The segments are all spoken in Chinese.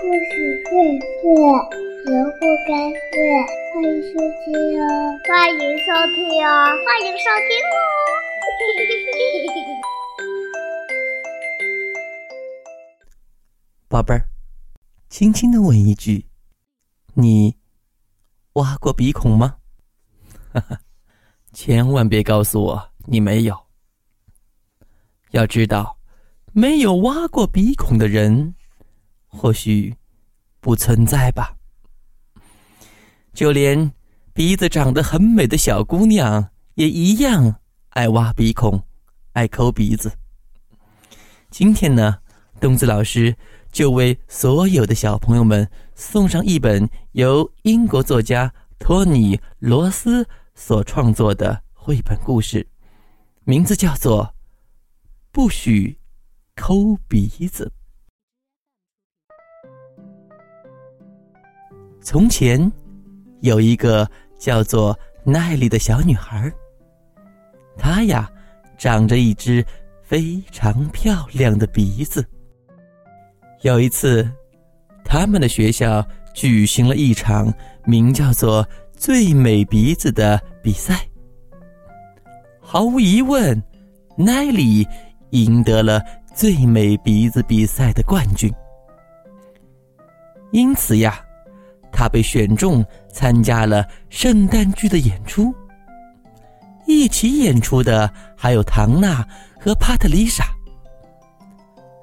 不许睡睡，人不该睡。欢迎收听哦，欢迎收听哦，欢迎收听哦。宝贝儿，轻轻的问一句：你挖过鼻孔吗？哈哈，千万别告诉我你没有。要知道，没有挖过鼻孔的人。或许不存在吧。就连鼻子长得很美的小姑娘也一样爱挖鼻孔，爱抠鼻子。今天呢，东子老师就为所有的小朋友们送上一本由英国作家托尼·罗斯所创作的绘本故事，名字叫做《不许抠鼻子》。从前，有一个叫做奈丽的小女孩。她呀，长着一只非常漂亮的鼻子。有一次，他们的学校举行了一场名叫做“最美鼻子”的比赛。毫无疑问，奈丽赢得了最美鼻子比赛的冠军。因此呀。他被选中参加了圣诞剧的演出。一起演出的还有唐娜和帕特丽莎。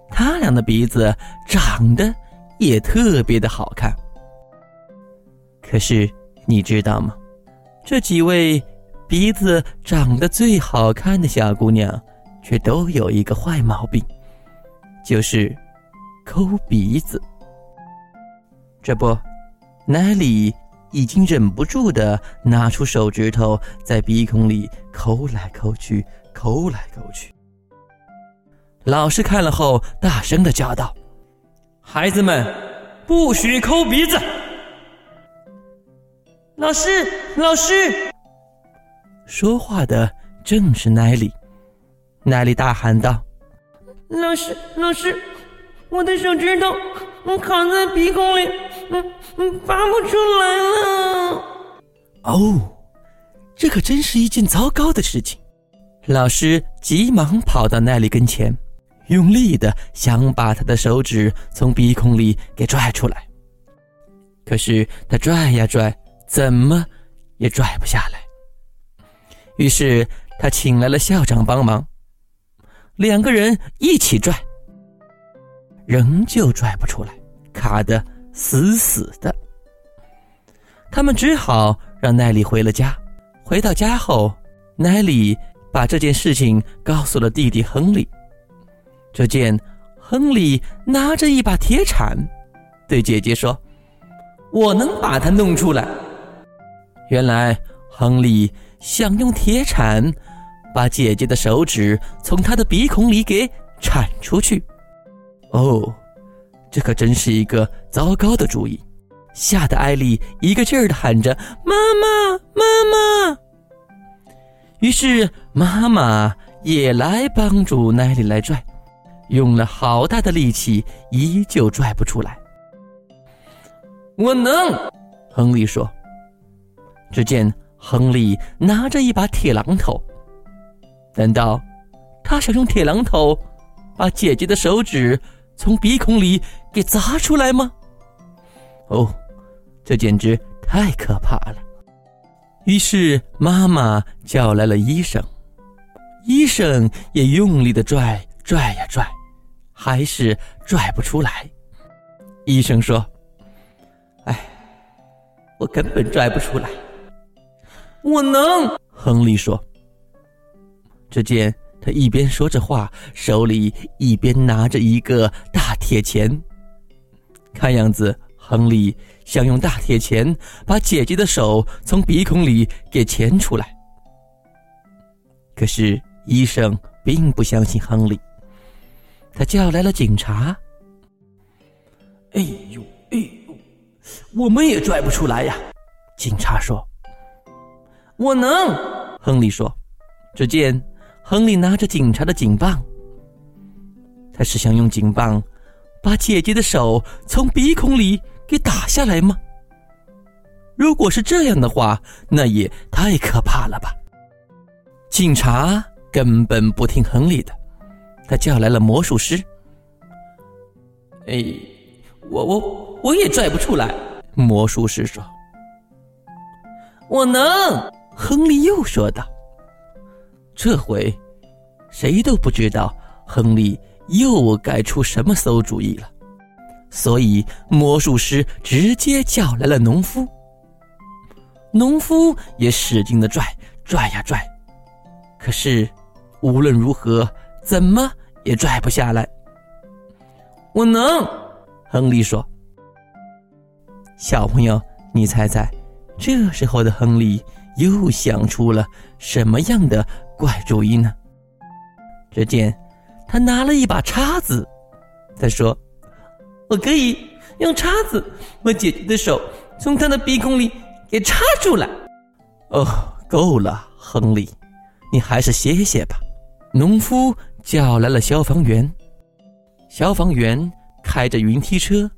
他俩的鼻子长得也特别的好看。可是你知道吗？这几位鼻子长得最好看的小姑娘，却都有一个坏毛病，就是抠鼻子。这不。奈里已经忍不住的拿出手指头，在鼻孔里抠来抠去，抠来抠去。老师看了后，大声的叫道：“孩子们，不许抠鼻子！”老师，老师，说话的正是奈里。奈里大喊道：“老师，老师，我的手指头我卡在鼻孔里。”嗯嗯，拔不出来了。哦，这可真是一件糟糕的事情。老师急忙跑到奈利跟前，用力的想把他的手指从鼻孔里给拽出来。可是他拽呀拽，怎么也拽不下来。于是他请来了校长帮忙，两个人一起拽，仍旧拽不出来，卡的。死死的，他们只好让奈里回了家。回到家后，奈里把这件事情告诉了弟弟亨利。只见亨利拿着一把铁铲，对姐姐说：“我能把它弄出来。”原来亨利想用铁铲把姐姐的手指从他的鼻孔里给铲出去。哦。这可真是一个糟糕的主意，吓得艾丽一个劲儿的喊着“妈妈，妈妈”。于是妈妈也来帮助奈丽来拽，用了好大的力气，依旧拽不出来。我能，亨利说。只见亨利拿着一把铁榔头，难道他想用铁榔头把姐姐的手指？从鼻孔里给砸出来吗？哦，这简直太可怕了！于是妈妈叫来了医生，医生也用力的拽拽呀拽，还是拽不出来。医生说：“哎，我根本拽不出来。”我能，亨利说。只见。他一边说着话，手里一边拿着一个大铁钳。看样子，亨利想用大铁钳把姐姐的手从鼻孔里给钳出来。可是医生并不相信亨利，他叫来了警察。哎呦，哎呦，我们也拽不出来呀！警察说：“我能。”亨利说：“只见。”亨利拿着警察的警棒，他是想用警棒把姐姐的手从鼻孔里给打下来吗？如果是这样的话，那也太可怕了吧！警察根本不听亨利的，他叫来了魔术师。哎，我我我也拽不出来。魔术师说：“我能。”亨利又说道。这回，谁都不知道亨利又该出什么馊主意了，所以魔术师直接叫来了农夫。农夫也使劲的拽，拽呀拽，可是无论如何，怎么也拽不下来。我能，亨利说。小朋友，你猜猜，这时候的亨利又想出了什么样的怪主意呢？只见他拿了一把叉子，他说：“我可以用叉子把姐姐的手从她的鼻孔里。”给插出来！哦，够了，亨利，你还是歇歇吧。农夫叫来了消防员，消防员开着云梯车，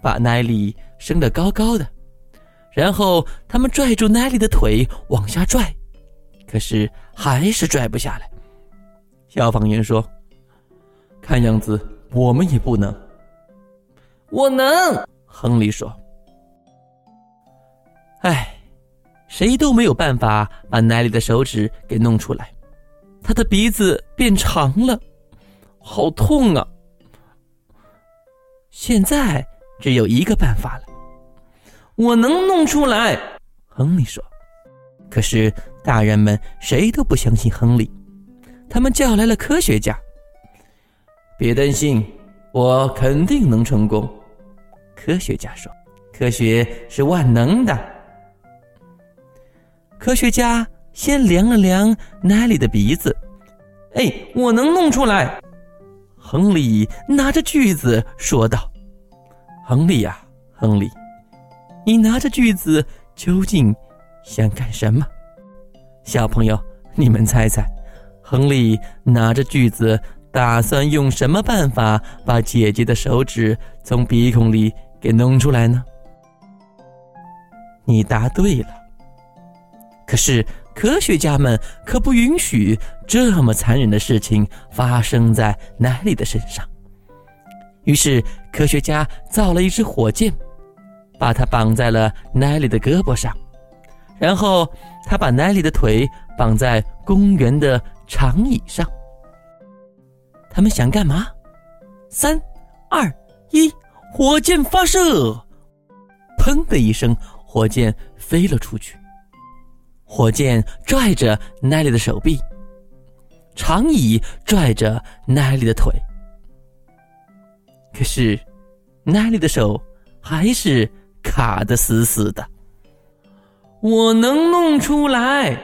把奈利升得高高的，然后他们拽住奈利的腿往下拽，可是还是拽不下来。消防员说：“看样子我们也不能。”我能，亨利说。唉，谁都没有办法把奈里的手指给弄出来，他的鼻子变长了，好痛啊！现在只有一个办法了，我能弄出来。亨利说。可是大人们谁都不相信亨利，他们叫来了科学家。别担心，我肯定能成功。科学家说：“科学是万能的。”科学家先量了量奈利的鼻子，哎，我能弄出来。亨利拿着锯子说道：“亨利呀，亨利，你拿着锯子究竟想干什么？”小朋友，你们猜猜，亨利拿着锯子打算用什么办法把姐姐的手指从鼻孔里给弄出来呢？你答对了。可是科学家们可不允许这么残忍的事情发生在奈利的身上。于是科学家造了一支火箭，把它绑在了奈利的胳膊上，然后他把奈利的腿绑在公园的长椅上。他们想干嘛？三、二、一，火箭发射！砰的一声，火箭飞了出去。火箭拽着奈利的手臂，长椅拽着奈利的腿，可是奈利的手还是卡得死死的。我能弄出来。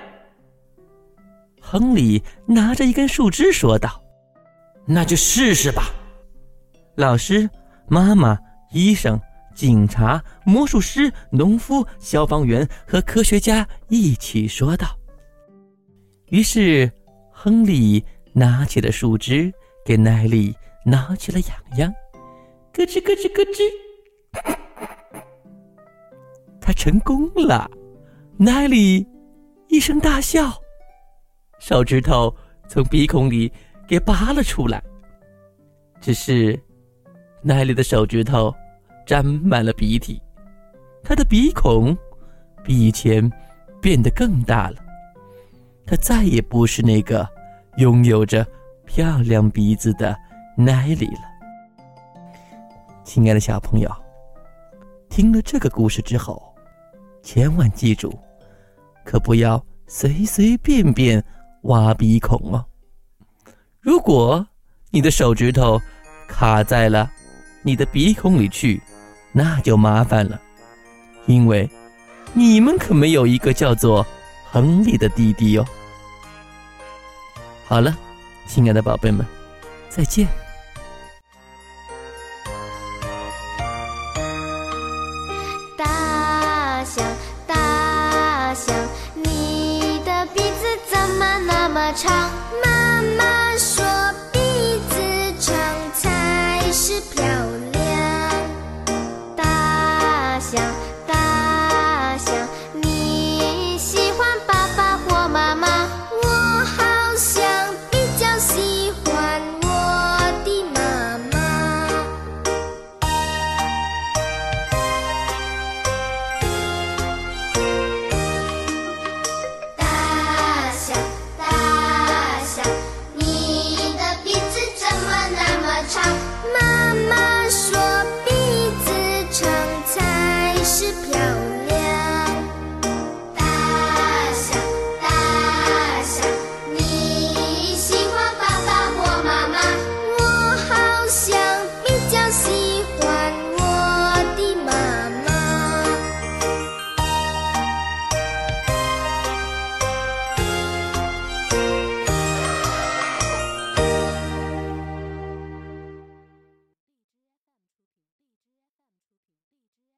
亨利拿着一根树枝说道：“那就试试吧。”老师、妈妈、医生。警察、魔术师、农夫、消防员和科学家一起说道。于是，亨利拿起了树枝，给奈利挠起了痒痒，咯吱咯吱咯吱，他成功了。奈利一声大笑，手指头从鼻孔里给拔了出来。只是，奈利的手指头。沾满了鼻涕，他的鼻孔比以前变得更大了。他再也不是那个拥有着漂亮鼻子的奈里了。亲爱的小朋友，听了这个故事之后，千万记住，可不要随随便便挖鼻孔哦。如果你的手指头卡在了你的鼻孔里去，那就麻烦了，因为你们可没有一个叫做亨利的弟弟哟。好了，亲爱的宝贝们，再见。